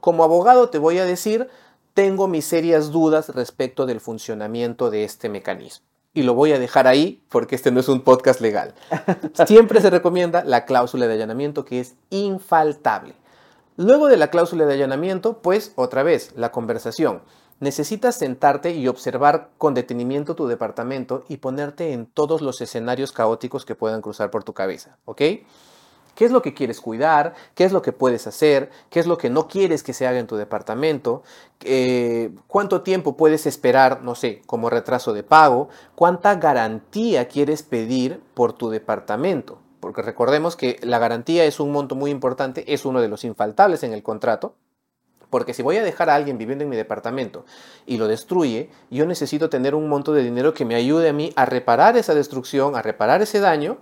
como abogado te voy a decir, tengo mis serias dudas respecto del funcionamiento de este mecanismo y lo voy a dejar ahí porque este no es un podcast legal. Siempre se recomienda la cláusula de allanamiento que es infaltable. Luego de la cláusula de allanamiento, pues otra vez, la conversación. Necesitas sentarte y observar con detenimiento tu departamento y ponerte en todos los escenarios caóticos que puedan cruzar por tu cabeza, ¿ok? ¿Qué es lo que quieres cuidar? ¿Qué es lo que puedes hacer? ¿Qué es lo que no quieres que se haga en tu departamento? Eh, ¿Cuánto tiempo puedes esperar, no sé, como retraso de pago? ¿Cuánta garantía quieres pedir por tu departamento? Porque recordemos que la garantía es un monto muy importante, es uno de los infaltables en el contrato. Porque si voy a dejar a alguien viviendo en mi departamento y lo destruye, yo necesito tener un monto de dinero que me ayude a mí a reparar esa destrucción, a reparar ese daño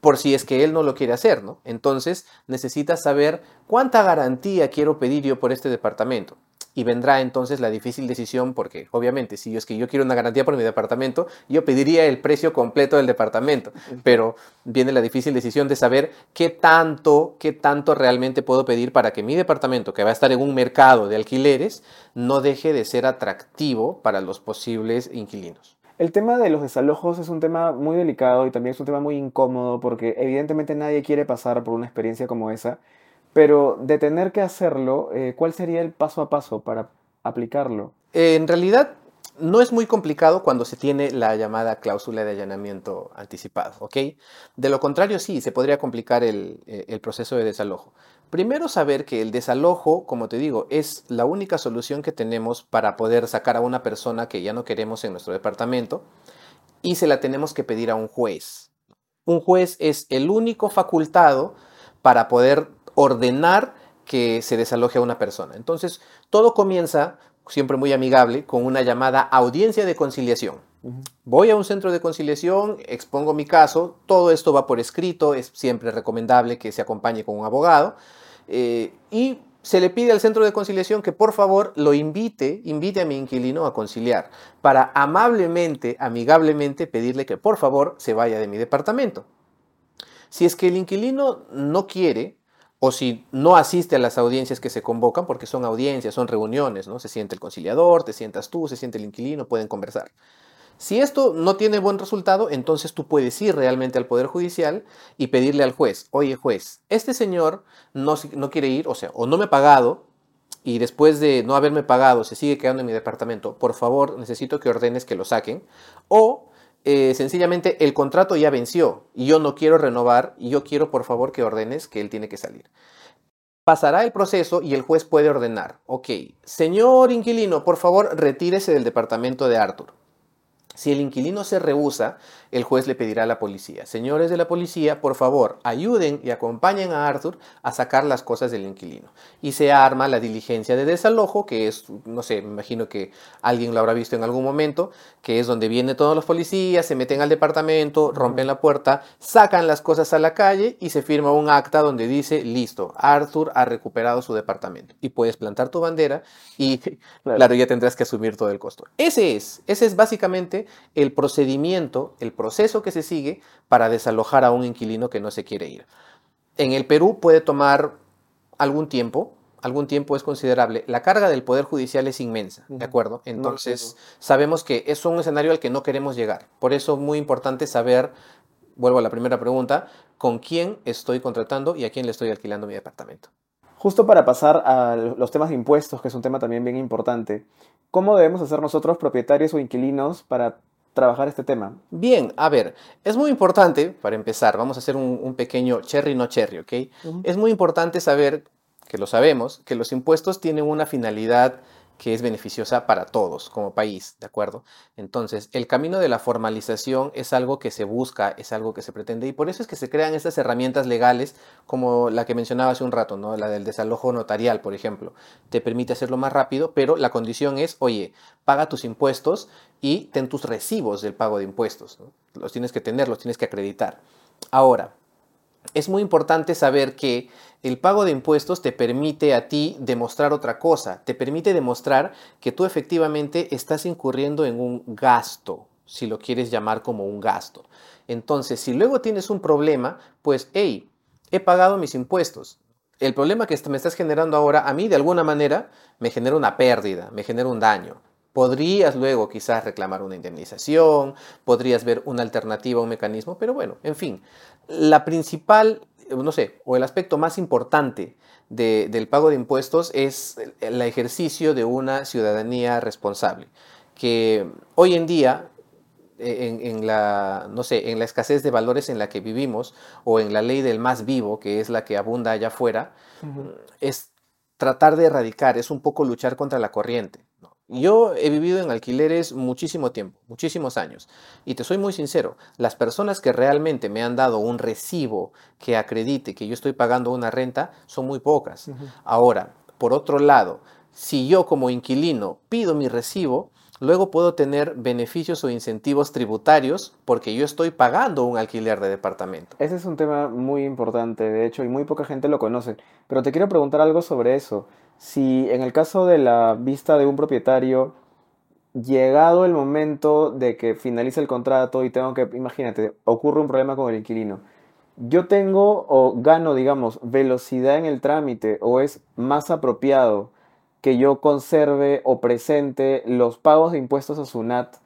por si es que él no lo quiere hacer, ¿no? Entonces necesitas saber cuánta garantía quiero pedir yo por este departamento. Y vendrá entonces la difícil decisión porque obviamente si yo es que yo quiero una garantía por mi departamento, yo pediría el precio completo del departamento, pero viene la difícil decisión de saber qué tanto, qué tanto realmente puedo pedir para que mi departamento, que va a estar en un mercado de alquileres, no deje de ser atractivo para los posibles inquilinos. El tema de los desalojos es un tema muy delicado y también es un tema muy incómodo porque evidentemente nadie quiere pasar por una experiencia como esa, pero de tener que hacerlo, eh, ¿cuál sería el paso a paso para aplicarlo? en realidad no es muy complicado cuando se tiene la llamada cláusula de allanamiento anticipado, ¿ok? De lo contrario, sí, se podría complicar el, eh, el proceso de desalojo. Primero saber que el desalojo, como te digo, es la única solución que tenemos para poder sacar a una persona que ya no queremos en nuestro departamento y se la tenemos que pedir a un juez. Un juez es el único facultado para poder ordenar que se desaloje a una persona. Entonces, todo comienza, siempre muy amigable, con una llamada audiencia de conciliación. Voy a un centro de conciliación, expongo mi caso, todo esto va por escrito, es siempre recomendable que se acompañe con un abogado eh, y se le pide al centro de conciliación que por favor lo invite, invite a mi inquilino a conciliar, para amablemente, amigablemente pedirle que por favor se vaya de mi departamento. Si es que el inquilino no quiere, o si no asiste a las audiencias que se convocan, porque son audiencias, son reuniones, ¿no? Se siente el conciliador, te sientas tú, se siente el inquilino, pueden conversar. Si esto no tiene buen resultado, entonces tú puedes ir realmente al Poder Judicial y pedirle al juez, oye juez, este señor no, quiere ir, o sea, o no me ha pagado, y después de no haberme pagado se sigue quedando en mi departamento, por favor necesito que ordenes que lo saquen, o eh, sencillamente el contrato ya venció y yo no quiero renovar y yo quiero por favor que ordenes que él tiene que salir. Pasará el proceso y el juez puede ordenar, ok, señor inquilino, por favor retírese del departamento de Arthur. Si el inquilino se rehúsa, el juez le pedirá a la policía, señores de la policía, por favor, ayuden y acompañen a Arthur a sacar las cosas del inquilino. Y se arma la diligencia de desalojo, que es, no sé, me imagino que alguien lo habrá visto en algún momento, que es donde vienen todos los policías, se meten al departamento, rompen la puerta, sacan las cosas a la calle y se firma un acta donde dice, listo, Arthur ha recuperado su departamento. Y puedes plantar tu bandera y, claro, ya tendrás que asumir todo el costo. Ese es, ese es básicamente el procedimiento, el proceso que se sigue para desalojar a un inquilino que no se quiere ir. En el Perú puede tomar algún tiempo, algún tiempo es considerable. La carga del Poder Judicial es inmensa, ¿de acuerdo? Entonces, sabemos que es un escenario al que no queremos llegar. Por eso es muy importante saber, vuelvo a la primera pregunta, con quién estoy contratando y a quién le estoy alquilando mi departamento. Justo para pasar a los temas de impuestos, que es un tema también bien importante, ¿cómo debemos hacer nosotros, propietarios o inquilinos, para trabajar este tema? Bien, a ver, es muy importante, para empezar, vamos a hacer un, un pequeño cherry no cherry, ¿ok? Uh -huh. Es muy importante saber, que lo sabemos, que los impuestos tienen una finalidad que es beneficiosa para todos como país, ¿de acuerdo? Entonces, el camino de la formalización es algo que se busca, es algo que se pretende y por eso es que se crean estas herramientas legales como la que mencionaba hace un rato, ¿no? La del desalojo notarial, por ejemplo. Te permite hacerlo más rápido, pero la condición es, oye, paga tus impuestos y ten tus recibos del pago de impuestos. Los tienes que tener, los tienes que acreditar. Ahora, es muy importante saber que el pago de impuestos te permite a ti demostrar otra cosa, te permite demostrar que tú efectivamente estás incurriendo en un gasto, si lo quieres llamar como un gasto. Entonces, si luego tienes un problema, pues, hey, he pagado mis impuestos. El problema que me estás generando ahora a mí, de alguna manera, me genera una pérdida, me genera un daño. Podrías luego quizás reclamar una indemnización, podrías ver una alternativa, un mecanismo, pero bueno, en fin, la principal, no sé, o el aspecto más importante de, del pago de impuestos es el ejercicio de una ciudadanía responsable, que hoy en día en, la, no sé, en la escasez de valores en la que vivimos o en la ley del más vivo, que es la que abunda allá afuera, es tratar de erradicar, es un poco luchar contra la corriente. Yo he vivido en alquileres muchísimo tiempo, muchísimos años, y te soy muy sincero, las personas que realmente me han dado un recibo que acredite que yo estoy pagando una renta son muy pocas. Ahora, por otro lado, si yo como inquilino pido mi recibo, luego puedo tener beneficios o incentivos tributarios porque yo estoy pagando un alquiler de departamento. Ese es un tema muy importante, de hecho, y muy poca gente lo conoce. Pero te quiero preguntar algo sobre eso. Si en el caso de la vista de un propietario, llegado el momento de que finalice el contrato y tengo que, imagínate, ocurre un problema con el inquilino, yo tengo o gano, digamos, velocidad en el trámite o es más apropiado que yo conserve o presente los pagos de impuestos a SUNAT,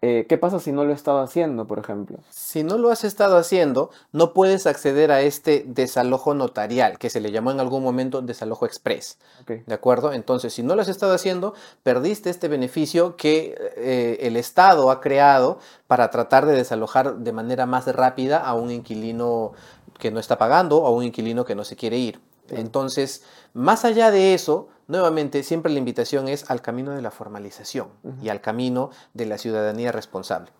eh, ¿qué pasa si no lo he estado haciendo, por ejemplo? Si no lo has estado haciendo, no puedes acceder a este desalojo notarial, que se le llamó en algún momento desalojo express. ¿De acuerdo? Entonces, si no lo has estado haciendo, perdiste este beneficio que eh, el Estado ha creado para tratar de desalojar de manera más rápida a un inquilino que no está pagando o a un inquilino que no se quiere ir. Entonces, más allá de eso, nuevamente, siempre la invitación es al camino de la formalización y al camino de la ciudadanía responsable.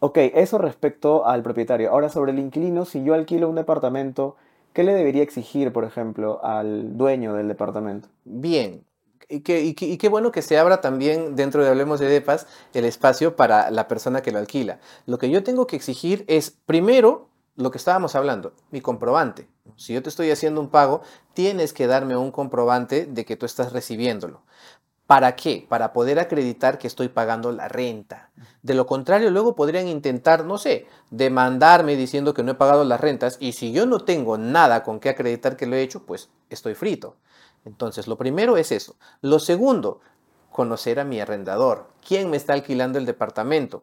Ok, eso respecto al propietario. Ahora, sobre el inquilino, si yo alquilo un departamento, ¿qué le debería exigir, por ejemplo, al dueño del departamento? Bien, y, qué bueno que se abra también dentro de Hablemos de Depas el espacio para la persona que lo alquila. Lo que yo tengo que exigir es, primero, lo que estábamos hablando, mi comprobante. Si yo te estoy haciendo un pago, tienes que darme un comprobante de que tú estás recibiéndolo. ¿Para qué? Para poder acreditar que estoy pagando la renta. De lo contrario, luego podrían intentar, no sé, demandarme diciendo que no he pagado las rentas y si yo no tengo nada con qué acreditar que lo he hecho, pues estoy frito. Entonces, lo primero es eso. Lo segundo, conocer a mi arrendador. ¿Quién me está alquilando el departamento?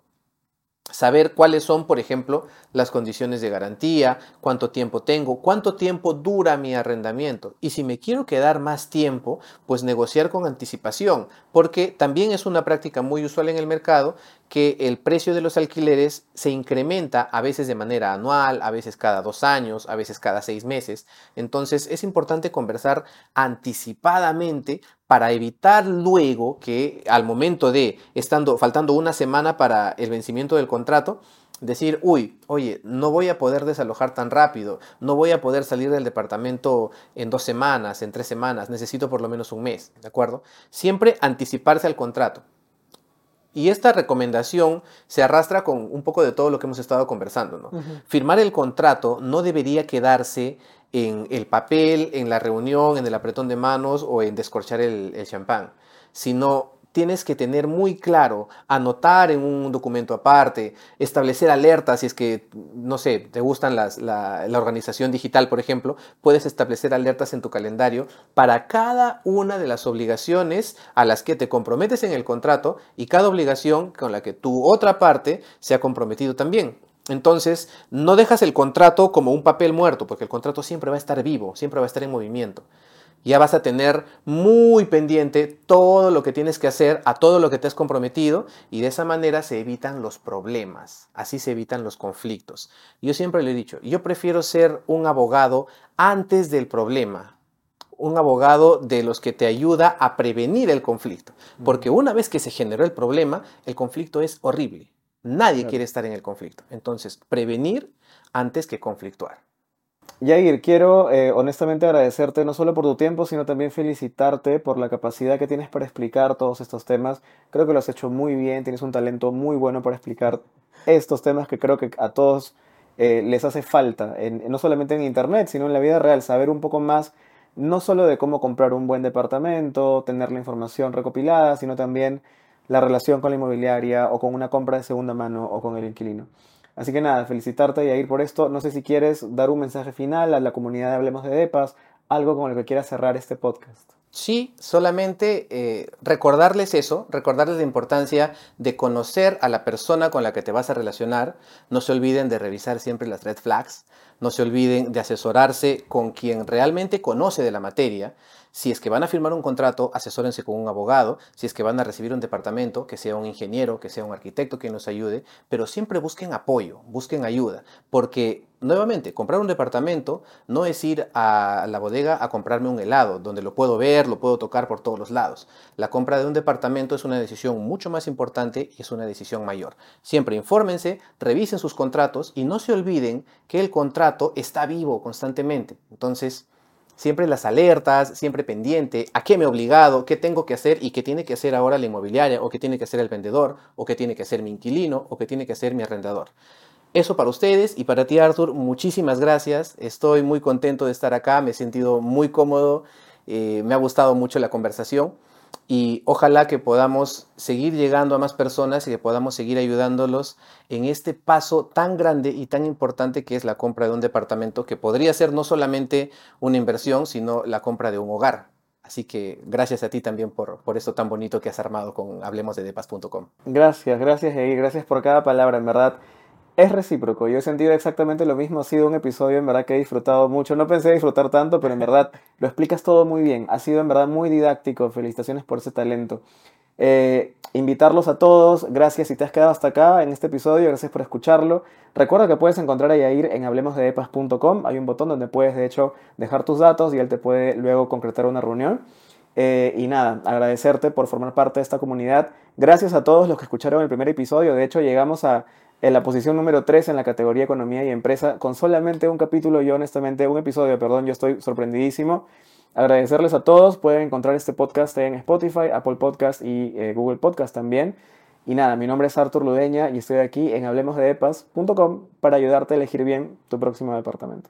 Saber cuáles son, por ejemplo, las condiciones de garantía, cuánto tiempo tengo, cuánto tiempo dura mi arrendamiento. Y si me quiero quedar más tiempo, pues negociar con anticipación, porque también es una práctica muy usual en el mercado que el precio de los alquileres se incrementa a veces de manera anual, a veces cada dos años, a veces cada seis meses. Entonces es importante conversar anticipadamente para evitar luego que al momento de, estando faltando una semana para el vencimiento del contrato, decir, uy, oye, no voy a poder desalojar tan rápido, no voy a poder salir del departamento en dos semanas, en tres semanas, necesito por lo menos un mes, ¿de acuerdo? Siempre anticiparse al contrato. Y esta recomendación se arrastra con un poco de todo lo que hemos estado conversando. ¿no? Firmar el contrato no debería quedarse en el papel, en la reunión, en el apretón de manos o en descorchar el, el champán, sino tienes que tener muy claro, anotar en un documento aparte, establecer alertas, si es que, no sé, te gustan las, la, la, organización digital, por ejemplo, puedes establecer alertas en tu calendario para cada una de las obligaciones a las que te comprometes en el contrato y cada obligación con la que tu otra parte se ha comprometido también. Entonces, no dejas el contrato como un papel muerto, porque el contrato siempre va a estar vivo, siempre va a estar en movimiento ya vas a tener muy pendiente todo lo que tienes que hacer, a todo lo que te has comprometido y de esa manera se evitan los problemas, así se evitan los conflictos. Yo siempre le he dicho, yo prefiero ser un abogado antes del problema, un abogado de los que te ayuda a prevenir el conflicto, porque una vez que se generó el problema, el conflicto es horrible. Nadie quiere estar en el conflicto. Entonces, prevenir antes que conflictuar. Yair, quiero eh, honestamente agradecerte no solo por tu tiempo, sino también felicitarte por la capacidad que tienes para explicar todos estos temas. Creo que lo has hecho muy bien, tienes un talento muy bueno para explicar estos temas que creo que a todos eh, les hace falta, no solamente en Internet, sino en la vida real, saber un poco más, no solo de cómo comprar un buen departamento, tener la información recopilada, sino también la relación con la inmobiliaria o con una compra de segunda mano o con el inquilino. Así que nada, felicitarte y a ir por esto. No sé si quieres dar un mensaje final a la comunidad de Hablemos de Depas, algo con lo que quieras cerrar este podcast. Sí, solamente eh, recordarles eso, recordarles la importancia de conocer a la persona con la que te vas a relacionar. No se olviden de revisar siempre las red flags. No se olviden de asesorarse con quien realmente conoce de la materia. Si es que van a firmar un contrato, asesórense con un abogado. Si es que van a recibir un departamento, que sea un ingeniero, que sea un arquitecto que nos ayude. Pero siempre busquen apoyo, busquen ayuda. Porque, nuevamente, comprar un departamento no es ir a la bodega a comprarme un helado, donde lo puedo ver, lo puedo tocar por todos los lados. La compra de un departamento es una decisión mucho más importante y es una decisión mayor. Siempre infórmense, revisen sus contratos y no se olviden que el contrato está vivo constantemente. Entonces, siempre las alertas, siempre pendiente, a qué me he obligado, qué tengo que hacer y qué tiene que hacer ahora la inmobiliaria, o qué tiene que hacer el vendedor, o qué tiene que hacer mi inquilino, o qué tiene que hacer mi arrendador. Eso para ustedes y para ti Arthur, muchísimas gracias. Estoy muy contento de estar acá, me he sentido muy cómodo, eh, me ha gustado mucho la conversación y ojalá que podamos seguir llegando a más personas y que podamos seguir ayudándolos en este paso tan grande y tan importante que es la compra de un departamento que podría ser no solamente una inversión, sino la compra de un hogar. Así que gracias a ti también por, por esto tan bonito que has armado con hablemosdedepas.com. Gracias, gracias y gracias por cada palabra, en verdad es recíproco. Yo he sentido exactamente lo mismo. Ha sido un episodio en verdad que he disfrutado mucho. No pensé disfrutar tanto, pero en verdad lo explicas todo muy bien. Ha sido en verdad muy didáctico. Felicitaciones por ese talento. Eh, invitarlos a todos. Gracias si te has quedado hasta acá en este episodio. Gracias por escucharlo. Recuerda que puedes encontrar a Yair en hablemosdeepas.com. Hay un botón donde puedes, de hecho, dejar tus datos y él te puede luego concretar una reunión. Eh, y nada, agradecerte por formar parte de esta comunidad. Gracias a todos los que escucharon el primer episodio. De hecho, llegamos a en la posición número 3 en la categoría Economía y Empresa, con solamente un capítulo, yo honestamente, un episodio, perdón, yo estoy sorprendidísimo. Agradecerles a todos, pueden encontrar este podcast en Spotify, Apple Podcast y eh, Google Podcast también. Y nada, mi nombre es Artur Ludeña y estoy aquí en hablemosdeepas.com para ayudarte a elegir bien tu próximo departamento.